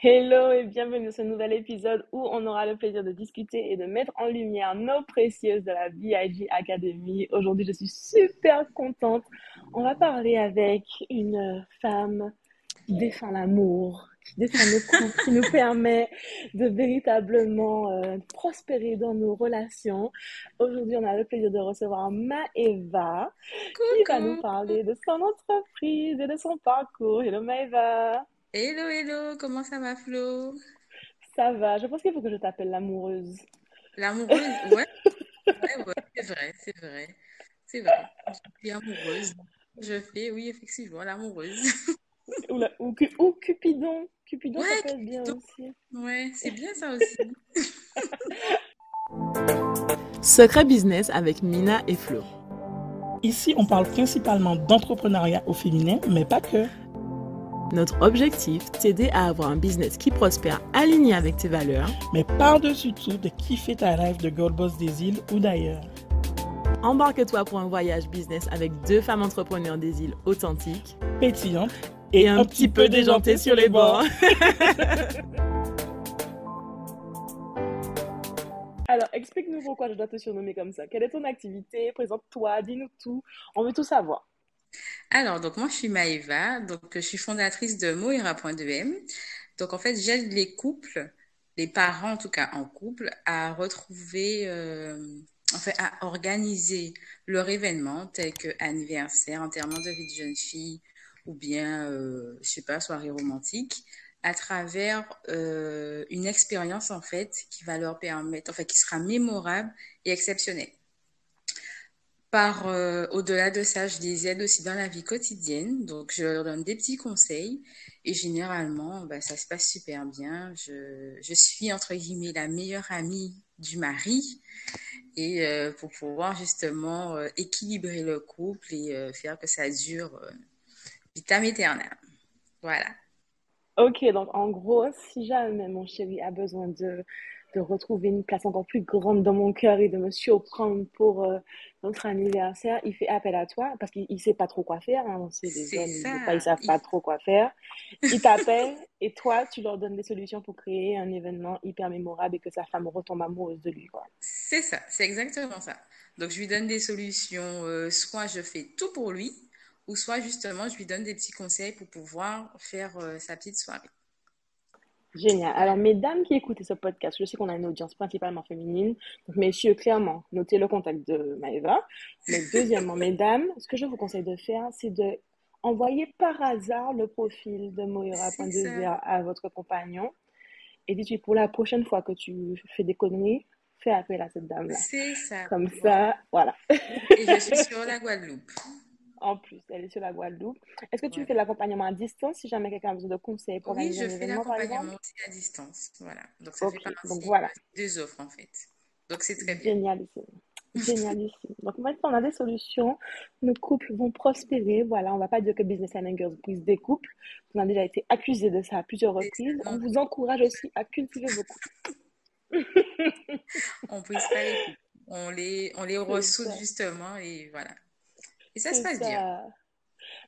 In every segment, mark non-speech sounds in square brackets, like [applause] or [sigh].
Hello et bienvenue dans ce nouvel épisode où on aura le plaisir de discuter et de mettre en lumière nos précieuses de la BIG Academy. Aujourd'hui, je suis super contente. On va parler avec une femme qui défend l'amour, qui défend le couple, qui nous permet de véritablement euh, prospérer dans nos relations. Aujourd'hui, on a le plaisir de recevoir Maëva qui va nous parler de son entreprise et de son parcours. Hello Maëva. Hello, hello, comment ça va Flo? Ça va, je pense qu'il faut que je t'appelle l'amoureuse. L'amoureuse, [laughs] ouais. Ouais, ouais, c'est vrai, c'est vrai. C'est vrai. Je suis amoureuse. Je fais, oui, effectivement, l'amoureuse. Ou, la- ou, ou Cupidon. Cupidon, ça Ouais, peut être bien Cupidon. aussi. Ouais, c'est bien ça aussi. [laughs] Secret Business avec Mina et Flo. Ici, on parle principalement d'entrepreneuriat au féminin, mais pas que. Notre objectif, t'aider à avoir un business qui prospère aligné avec tes valeurs. Mais par-dessus tout, de kiffer ta rêve de girl boss des îles ou d'ailleurs. Embarque-toi pour un voyage business avec deux femmes entrepreneurs des îles authentiques Pétillante et, un, petit peu déjanté sur les bords. [laughs] Alors, explique-nous pourquoi je dois te surnommer comme ça. Quelle est ton activité? Présente-toi, dis-nous tout. On veut tout savoir. Alors, donc moi, je suis Maëva, donc je suis fondatrice de Moira.2M. Donc, en fait, j'aide les couples, les parents en tout cas en couple, à retrouver, euh, en fait, à organiser leur événement, tel que anniversaire, enterrement de vie de jeune fille, ou bien, euh, je sais pas, soirée romantique, à travers euh, une expérience en fait qui va leur permettre, enfin, qui sera mémorable et exceptionnelle. Par euh, au-delà de ça, je les aide aussi dans la vie quotidienne. Donc, je leur donne des petits conseils et généralement, bah, ça se passe super bien. Je, je suis entre guillemets la meilleure amie du mari et euh, pour pouvoir justement euh, équilibrer le couple et faire que ça dure vitam aeternam. Voilà. Ok, donc en gros, si jamais mon chéri a besoin de, de retrouver une place encore plus grande dans mon cœur et de me surprendre pour euh, notre anniversaire, il fait appel à toi parce qu'il ne sait pas trop quoi faire. Hein. C'est des hommes, ils savent Il- pas trop quoi faire. Il t'appelle et toi, tu leur donnes des solutions pour créer un événement hyper mémorable et que sa femme retombe amoureuse de lui. C'est ça, c'est exactement ça. Donc, je lui donne des solutions, euh, soit je fais tout pour lui, ou soit justement, je lui donne des petits conseils pour pouvoir faire euh, sa petite soirée. Génial. Alors, mesdames qui écoutez ce podcast, je sais qu'on a une audience principalement féminine. Donc, messieurs, clairement, notez le contact de Maëva. Mais deuxièmement, [laughs] mesdames, ce que je vous conseille de faire, c'est de envoyer par hasard le profil de C'est Moira.2R ça. à votre compagnon. Et dites-lui, pour la prochaine fois que tu fais des conneries, fais appel à cette dame-là. C'est ça. Comme ça, voilà. Et je suis sur la Guadeloupe. [laughs] En plus, elle est sur la Guadeloupe. Est-ce que tu Voilà. fais de l'accompagnement à distance si jamais quelqu'un a besoin de conseils pour Oui, je fais l'accompagnement aussi à distance. Voilà. Donc, ça fait Ok, donc partie voilà. des offres, en fait. Donc, c'est très bien. Génialissime. Génialissime. Donc maintenant, on a des solutions. Nos couples vont prospérer. Voilà, on va pas dire que Business and Girls brise des couples. On a déjà été accusé de ça à plusieurs reprises. On vous encourage aussi à cultiver vos couples. [laughs] on brise pas les couples. On les, on les ça. justement et voilà. Et ça se passe bien.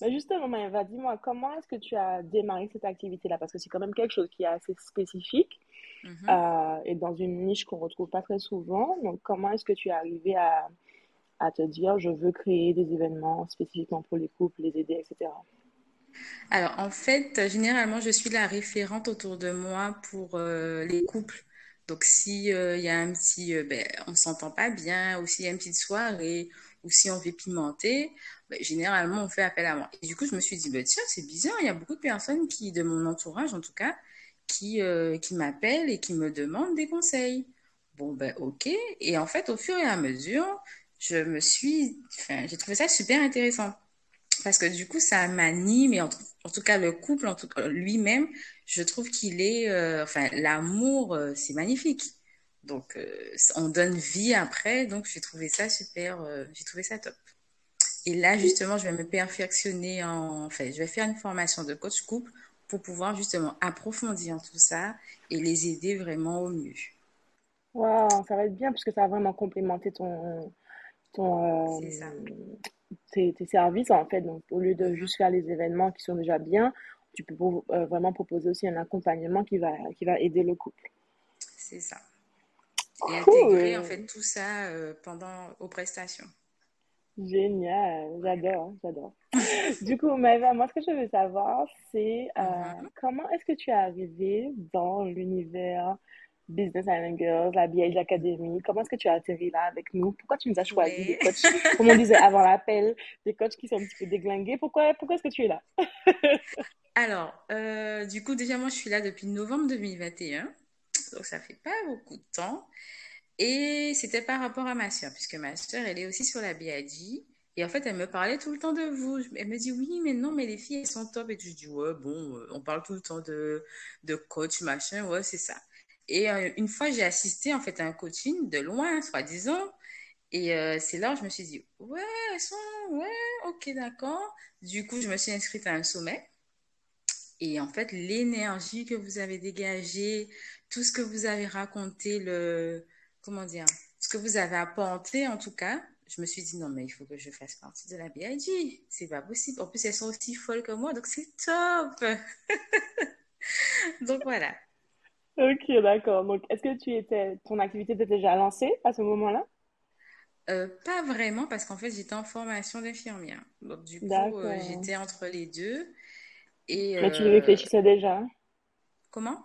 Mais justement, Maëva, dis-moi, comment est-ce que tu as démarré cette activité-là? Parce que c'est quand même quelque chose qui est assez spécifique Mhm. euh, et dans une niche qu'on retrouve pas très souvent. Donc, comment est-ce que tu es arrivé à, à te dire, je veux créer des événements spécifiquement pour les couples, les aider, etc. Alors, en fait, généralement, je suis la référente autour de moi pour euh, les couples. Donc, si euh, il y a un petit, euh, ben, on s'entend pas bien, ou s'il y a une petite soirée, ou si on veut pimenter, ben, généralement, on fait appel à moi. Et du coup, je me suis dit, ben, tiens, c'est bizarre, il y a beaucoup de personnes qui, de mon entourage en tout cas, qui, euh, qui m'appellent et qui me demandent des conseils. Bon, ben, ok. Et en fait, au fur et à mesure, je me suis, j'ai trouvé ça super intéressant. Parce que du coup, ça m'anime et en, tout cas, le couple, en tout lui-même, je trouve qu'il est, euh, enfin, l'amour, euh, c'est magnifique. Donc, euh, on donne vie après. Donc, j'ai trouvé ça super, euh, j'ai trouvé ça top. Et là, justement, je vais me perfectionner en, enfin, je vais faire une formation de coach couple pour pouvoir justement approfondir tout ça et les aider vraiment au mieux. Waouh, ça va être bien puisque ça va vraiment complémenter ton, ton, ça. euh, tes, tes services en fait. Donc, au lieu de Mhm. juste faire les événements qui sont déjà bien, tu peux vraiment proposer aussi un accompagnement qui va, qui va aider le couple. C'est ça. Et intégrer en fait tout ça pendant aux prestations. Génial, j'adore, j'adore. [laughs] du coup, Maëva, moi, ce que je veux savoir, c'est euh, mm-hmm. comment est-ce que tu es arrivée dans l'univers Business Island Girls, la BH Academy? Comment est-ce que tu as atterri là avec nous? Pourquoi tu nous as choisi des coachs, comme on disait avant l'appel, des coachs qui sont un petit peu déglingués? Pourquoi, pourquoi est-ce que tu es là? [laughs] Alors, euh, du coup, déjà, moi, je suis là depuis novembre 2021, donc ça fait pas beaucoup de temps. Et c'était par rapport à ma soeur, puisque ma soeur, elle est aussi sur la BAD. Et en fait, elle me parlait tout le temps de vous. Elle me dit, oui, mais non, mais les filles, elles sont top. Et je dis, ouais, bon, euh, on parle tout le temps de, de coach, machin, ouais, c'est ça. Et euh, une fois, j'ai assisté, en fait, à un coaching de loin, soi-disant. Et euh, c'est là où je me suis dit, ouais, elles sont, ouais, ok, d'accord. Du coup, je me suis inscrite à un sommet. Et en fait, l'énergie que vous avez dégagée, tout ce que vous avez raconté, le, comment dire, ce que vous avez apporté en tout cas, je me suis dit non, mais il faut que je fasse partie de la BIG. C'est pas possible. En plus, elles sont aussi folles que moi, donc c'est top. [laughs] donc voilà. Ok, d'accord. Donc, est-ce que tu étais, ton activité était déjà lancée à ce moment-là? Euh, pas vraiment, parce qu'en fait, j'étais en formation d'infirmière. Donc, du coup, euh, j'étais entre les deux. Et, Mais tu y euh, réfléchissais déjà? Comment?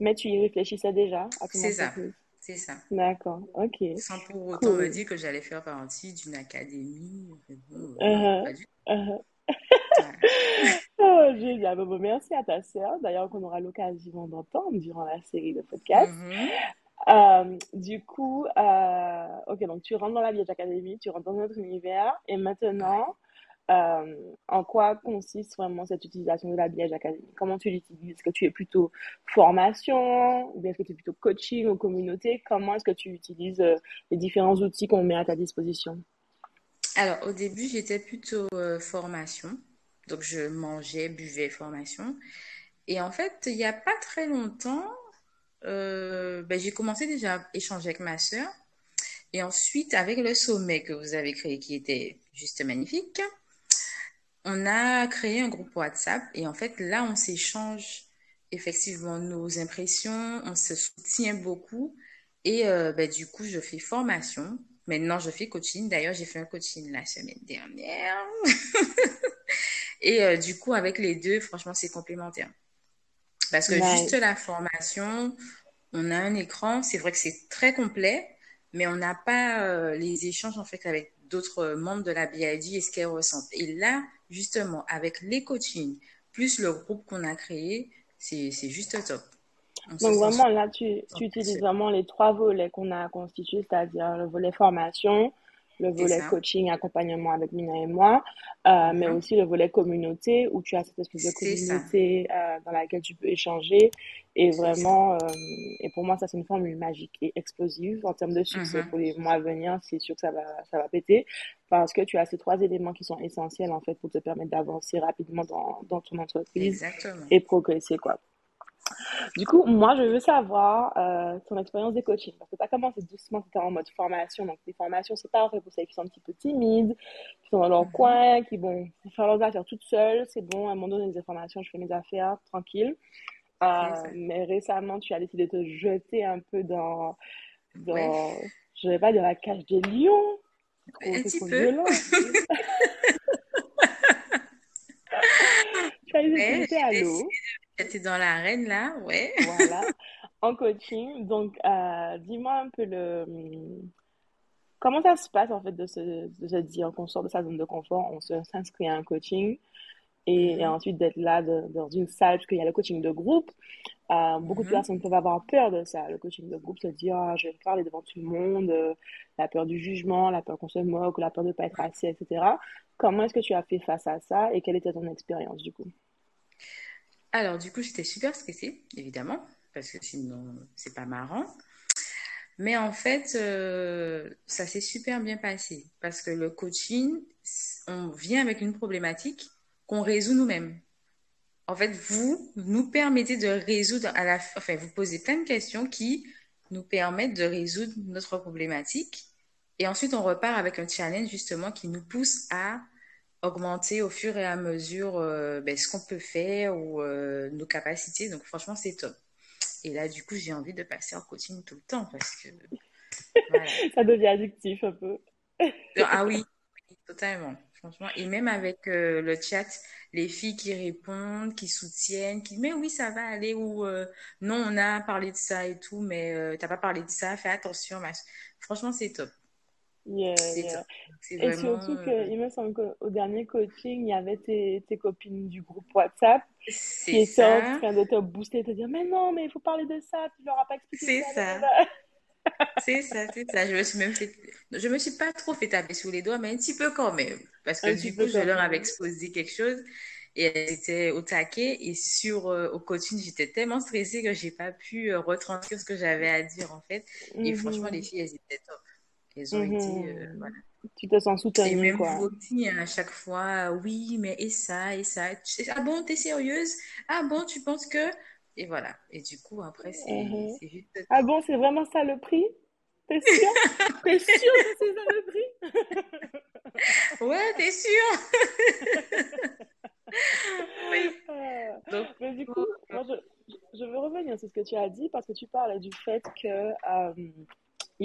Mais tu y réfléchissais déjà C'est ça. C'est ça. D'accord, ok. Sans pour autant me dire que j'allais faire partie d'une académie. Bon, pas du... uh-huh. [laughs] oh, génial. Bon, merci à ta sœur, d'ailleurs, qu'on aura l'occasion d'entendre durant la série de podcasts. Mm-hmm. Euh, du coup, euh, ok, donc tu rentres dans la Vieille Académie, tu rentres dans notre univers, et maintenant, euh, en quoi consiste vraiment cette utilisation de la BH Academy Comment tu l'utilises? Est-ce que tu es plutôt formation ou bien est-ce que tu es plutôt coaching ou communauté? Comment est-ce que tu utilises euh, les différents outils qu'on met à ta disposition? Alors, au début, j'étais plutôt euh, formation. Donc, je mangeais, buvais, formation. Et en fait, il n'y a pas très longtemps, ben, j'ai commencé déjà à échanger avec ma soeur. Et ensuite, avec le sommet que vous avez créé, qui était juste magnifique, on a créé un groupe WhatsApp et en fait, là, on s'échange effectivement nos impressions, on se soutient beaucoup. Et euh, ben, du coup, je fais formation. Maintenant, je fais coaching. D'ailleurs, j'ai fait un coaching la semaine dernière. [laughs] et euh, du coup, avec les deux, franchement, c'est complémentaire. Parce que juste la formation, on a un écran. C'est vrai que c'est très complet, mais on n'a pas euh, les échanges en fait avec d'autres membres de la BID et ce qu'elles ressentent. Et là, justement, avec les coachings, plus le groupe qu'on a créé, c'est juste top. Donc vraiment, là, tu, tu utilises vraiment les trois volets qu'on a constitués, c'est-à-dire le volet formation, le volet coaching, accompagnement avec Mina et moi, euh, mais aussi le volet communauté où tu as cette espèce de communauté euh, dans laquelle tu peux échanger. Et vraiment, euh, et pour moi, ça, c'est une formule magique et explosive en termes de succès mm-hmm. pour les mois à venir. C'est sûr que ça va, ça va péter parce que tu as ces trois éléments qui sont essentiels en fait pour te permettre d'avancer rapidement dans, dans ton entreprise et progresser, quoi. Du coup, moi, je veux savoir euh, ton expérience des coachings. Parce que tu as commencé doucement, tu en mode formation. Donc, les formations, c'est pas fait pour celles qui sont un petit peu timides, qui sont dans leur mhm. coin, qui vont faire leurs affaires toutes seules. C'est bon, à un moment donné, des formations, je fais mes affaires tranquille. Euh, mais récemment, tu as décidé de te jeter un peu dans, dans je ne vais pas dire la cage des lions. un petit peu. Violent. [laughs] tu as décidé à l'eau. J'étais dans l'arène là, ouais. Voilà, [laughs] en coaching. Donc, euh, dis-moi un peu le. Comment ça se passe en fait de se, de se dire qu'on sort de sa zone de confort, on s'inscrit à un coaching et, mm-hmm. ensuite d'être là dans une salle, parce qu'il y a le coaching de groupe. Euh, beaucoup de mm-hmm. personnes peuvent avoir peur de ça. Le coaching de groupe, se dire ah, je vais parler devant tout le monde, euh, la peur du jugement, la peur qu'on se moque, la peur de ne pas être assez, etc. Comment est-ce que tu as fait face à ça et quelle était ton expérience du coup? Alors, du coup, j'étais super stressée, évidemment, parce que sinon, c'est pas marrant. Mais en fait, euh, ça s'est super bien passé parce que le coaching, on vient avec une problématique qu'on résout nous-mêmes. En fait, vous nous permettez de résoudre à la enfin, vous posez plein de questions qui nous permettent de résoudre notre problématique. Et ensuite, on repart avec un challenge justement qui nous pousse à augmenter au fur et à mesure ben, ce qu'on peut faire ou nos capacités. Donc franchement, c'est top. Et là, du coup, j'ai envie de passer en coaching tout le temps parce que [laughs] ça devient addictif un peu. ah oui, totalement. Franchement. Et même avec le chat, les filles qui répondent, qui soutiennent, qui mais oui, ça va aller ou non, on a parlé de ça et tout, mais tu t'as pas parlé de ça, fais attention. Franchement, c'est top. Yeah, yeah. Et surtout qu'il me semble qu'au dernier coaching, il y avait tes, tes copines du groupe WhatsApp qui étaient en train de te booster, et te dire Mais non, mais il faut parler de ça, tu leur as pas expliqué C'est ça. [laughs] c'est ça, c'est ça. Je me suis même fait... Je me suis pas trop fait taper sur les doigts, mais un petit peu quand même. Parce que du coup, je leur avais exposé quelque chose et elles étaient au taquet. Et sur, euh, au coaching, j'étais tellement stressée que j'ai pas pu euh, retranscrire ce que j'avais à dire, en fait. Et franchement, les filles, elles étaient top. Elles ont été, euh, voilà. Tu te sens soutenue, Et même quoi. aussi, hein, à chaque fois, oui, mais et ça, et ça. Ah bon, t'es sérieuse? Ah bon, tu penses que... Et voilà. Et du coup, après, c'est mhm. juste... Ah bon, c'est vraiment ça le prix? T'es sûr? [laughs] t'es sûr que c'est ça le prix? [laughs] ouais, t'es sûr? [laughs] oui. Euh, Donc, mais du coup, moi, je, je, veux revenir sur ce que tu as dit parce que tu parlais du fait que euh,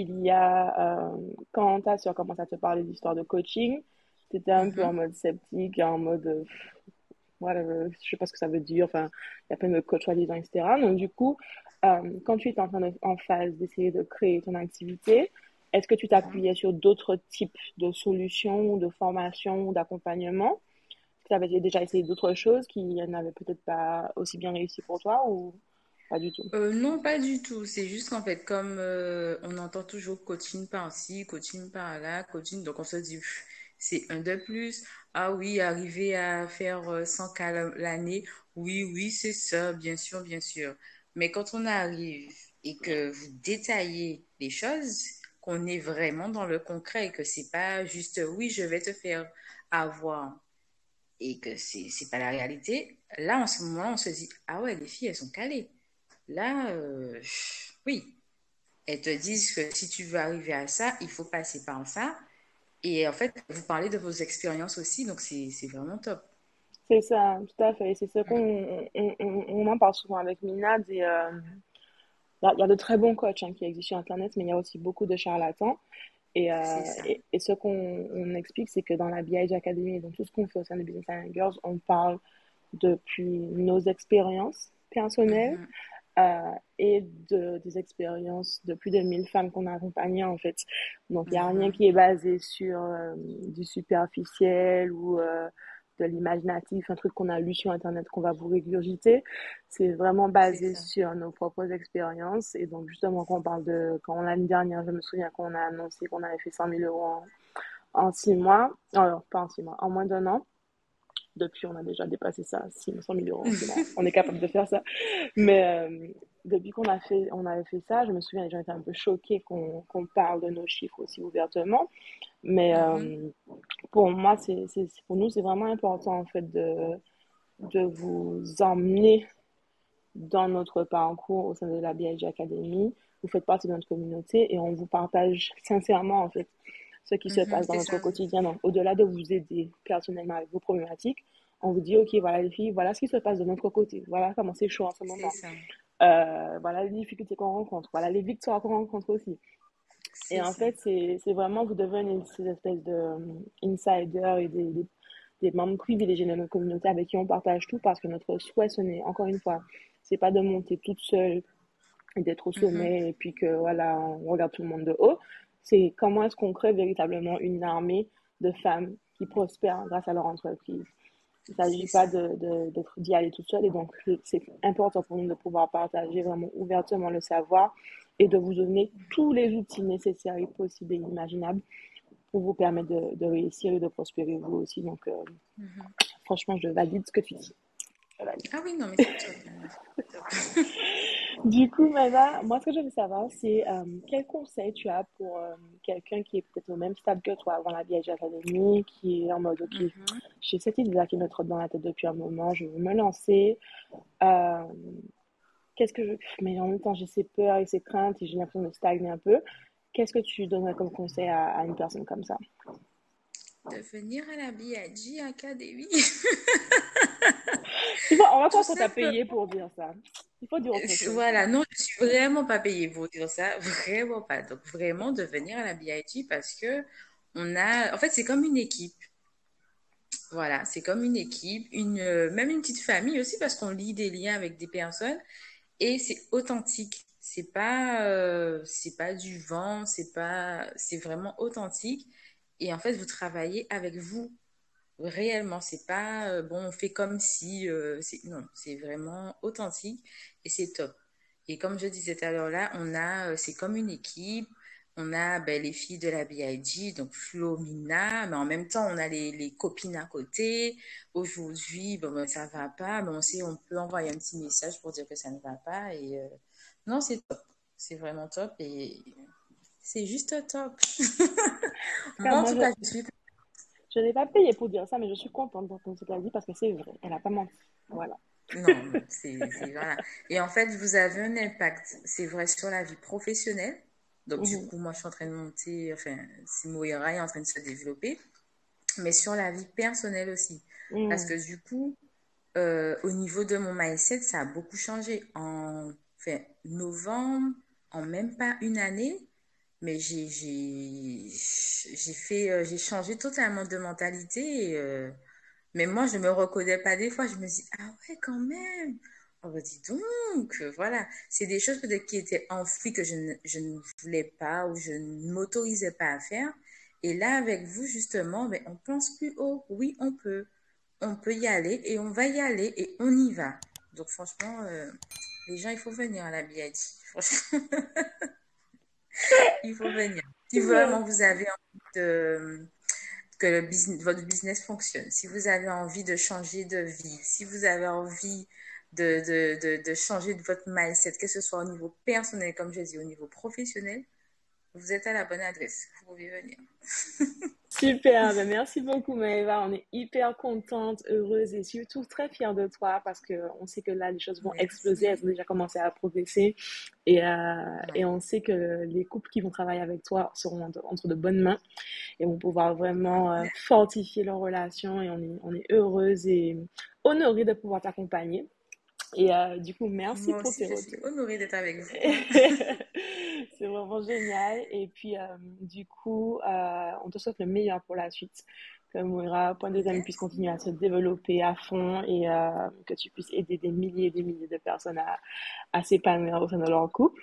il y a, euh, quand tu as commencé à te parler d'histoire de coaching, tu étais un peu mhm. en mode sceptique, en mode whatever, je sais pas ce que ça veut dire, enfin, il y a plein de coachs soi-disant, etc. Donc, du coup, euh, quand tu es en, en phase d'essayer de créer ton activité, est-ce que tu t'appuyais sur d'autres types de solutions, de formations, d'accompagnement? Tu avais déjà essayé d'autres choses qui n'avaient peut-être pas aussi bien réussi pour toi ou? Pas euh, Non, pas du tout. C'est juste qu'en fait, comme euh, on entend toujours coaching par-ci, coaching par-là, coaching, donc on se dit, c'est un de plus. Ah oui, arriver à faire 100 cas l'année, oui, oui, c'est ça, bien sûr, bien sûr. Mais quand on arrive et que vous détaillez les choses, qu'on est vraiment dans le concret, que c'est pas juste oui, je vais te faire avoir et que c'est c'est pas la réalité, là en ce moment on se dit ah ouais les filles elles sont calées. Là euh, oui, elles te disent que si tu veux arriver à ça, il faut passer par ça. Et en fait, vous parlez de vos expériences aussi, donc c'est vraiment top. C'est ça, tout à fait. C'est ce qu'on on, en parle souvent avec Minad. Et, euh, il y, a de très bons coachs hein, qui existent sur Internet, mais il y a aussi beaucoup de charlatans. Et, euh, et, ce qu'on explique, c'est que dans la BIG Academy, donc tout ce qu'on fait au sein de Business and Girls, on parle depuis nos expériences personnelles mm-hmm. Euh, et de, des expériences de plus de 1000 femmes qu'on a accompagnées, en fait. Donc, il n'y a rien mm-hmm. qui est basé sur du superficiel ou de l'imaginatif, un truc qu'on a lu sur Internet qu'on va vous régurgiter. C'est vraiment basé sur nos propres expériences. Et donc, justement, quand on parle de, quand l'année dernière, je me souviens qu'on a annoncé qu'on avait fait 100 000 euros en, en six mois, alors pas en six mois, en moins d'un an. Depuis, on a déjà dépassé ça, 100 000 euros. [laughs] on est capable de faire ça. Mais euh, depuis qu'on a fait, on avait fait ça, je me souviens, les gens étaient un peu choqués qu'on parle de nos chiffres aussi ouvertement. Mais euh, pour moi, c'est, pour nous, c'est vraiment important en fait de, de vous emmener dans notre parcours au sein de la BIG Academy. Vous faites partie de notre communauté et on vous partage sincèrement en fait ce qui se mm-hmm, passe dans notre quotidien. Donc, au-delà de vous aider personnellement avec vos problématiques, on vous dit, OK, voilà les filles, voilà ce qui se passe de notre côté. Voilà comment c'est chaud en ce moment. Euh, voilà les difficultés qu'on rencontre. Voilà les victoires qu'on rencontre aussi. Et en fait, c'est vraiment, vous devenez ces espèces de um, insiders et des, des, membres privilégiés de notre communauté avec qui on partage tout parce que notre souhait, ce n'est, encore une fois, c'est pas de monter toute seule et d'être au mm-hmm. sommet et puis que voilà, on regarde tout le monde de haut. C'est comment est-ce qu'on crée véritablement une armée de femmes qui prospèrent grâce à leur entreprise. Il ne s'agit pas d'y de, de, aller toute seule et donc c'est important pour nous de pouvoir partager vraiment ouvertement le savoir et de vous donner tous les outils nécessaires et possibles et imaginables pour vous permettre de, réussir et de prospérer vous aussi. Donc, euh, mhm. franchement, je valide ce que tu dis. Ah oui, non, mais c'est [laughs] du coup, Mada, moi, ce que je veux savoir, c'est euh, quel conseil tu as pour euh, quelqu'un qui est peut-être au même stade que toi avant la VIH Academy, qui est en mode, OK, mhm. j'ai cette idée-là qui me trotte dans la tête depuis un moment, je veux me lancer qu'est-ce que je. Mais en même temps, j'ai ces peurs et ces craintes et j'ai l'impression de stagner un peu. Qu'est-ce que tu donnerais comme conseil à, une personne comme ça? De venir à la BIG Academy. [laughs] on va pas t'a payé pour dire ça. Il faut dire autre. Voilà, non, je suis vraiment pas payée pour dire ça, [laughs] vraiment pas. Donc vraiment de venir à la BIG parce que on a, en fait, c'est comme une équipe. Voilà, c'est comme une équipe, une, euh, même une petite famille aussi parce qu'on lit des liens avec des personnes et c'est authentique. C'est pas, euh, c'est pas du vent, c'est pas, c'est vraiment authentique. Et en fait, vous travaillez avec vous réellement. C'est pas euh, bon, on fait comme si, non, c'est vraiment authentique et c'est top. Et comme je disais tout à l'heure là, on a, c'est comme une équipe on a ben, les filles de la BIG, donc Flo, Mina, mais en même temps, on a les, copines à côté. Aujourd'hui, bon, ben, ça va pas, mais on sait, on peut envoyer un petit message pour dire que ça ne va pas. Et euh, non, c'est top. C'est vraiment top et c'est juste top. [laughs] Moi, en tout cas, je suis. Je n'ai pas payé pour dire ça, mais je suis contente d'entendre ce qu'elle dit parce que c'est vrai. Elle n'a pas menti. Voilà. Non, c'est voilà. Et en fait, vous avez un impact, c'est vrai, sur la vie professionnelle donc, du mhm. coup, moi, je suis en train de monter, enfin, Simoira est en train de se développer, mais sur la vie personnelle aussi. Parce mhm. que du coup, euh, au niveau de mon mindset, ça a beaucoup changé. En enfin, novembre, en même pas une année, mais j'ai euh, j'ai changé totalement de mentalité. Euh, mais moi, je me reconnais pas des fois. Je me dis, ah ouais, quand même. On va dire donc, voilà, c'est des choses peut-être qui étaient enfouies que je ne, je ne voulais pas ou je ne m'autorisais pas à faire. Et là, avec vous, justement, ben, on pense plus haut. Oui, on peut. On peut y aller et on va y aller et on y va. Donc, franchement, euh, les gens, il faut venir à la BID. Franchement, [laughs] il faut venir. Si vraiment vous avez envie de, que le business, votre business fonctionne, si vous avez envie de changer de vie, si vous avez envie de, de, de, changer de votre mindset, que ce soit au niveau personnel, comme je dis, au niveau professionnel, vous êtes à la bonne adresse. Vous pouvez venir. [laughs] Super, ben, merci beaucoup Maëva. On est hyper contente, heureuse et surtout très fière de toi parce qu'on sait que là, les choses vont exploser. Elles ont déjà commencé à progresser et, euh, et, on sait que les couples qui vont travailler avec toi seront entre, de bonnes mains et vont pouvoir vraiment euh, fortifier leur relation et on est, on est heureuse et honorée de pouvoir t'accompagner. Et euh, du coup, merci pour tes retours. Je suis honorée d'être avec vous. [laughs] [laughs] c'est vraiment génial. Et puis, euh, du coup, euh, on te souhaite le meilleur pour la suite. Que Moira, Point des Amis, puisse continuer à se développer à fond et que tu puisses aider des milliers et des milliers de personnes à, à s'épanouir au sein de leur couple.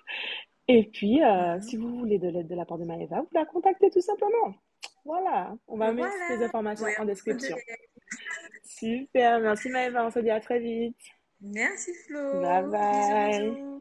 Et puis, si vous voulez de l'aide de la part de Maëva, vous la contactez tout simplement. Voilà, on va mettre ces informations en description. Super, merci Maëva, on se dit à très vite. Merci Flo. Bye bye.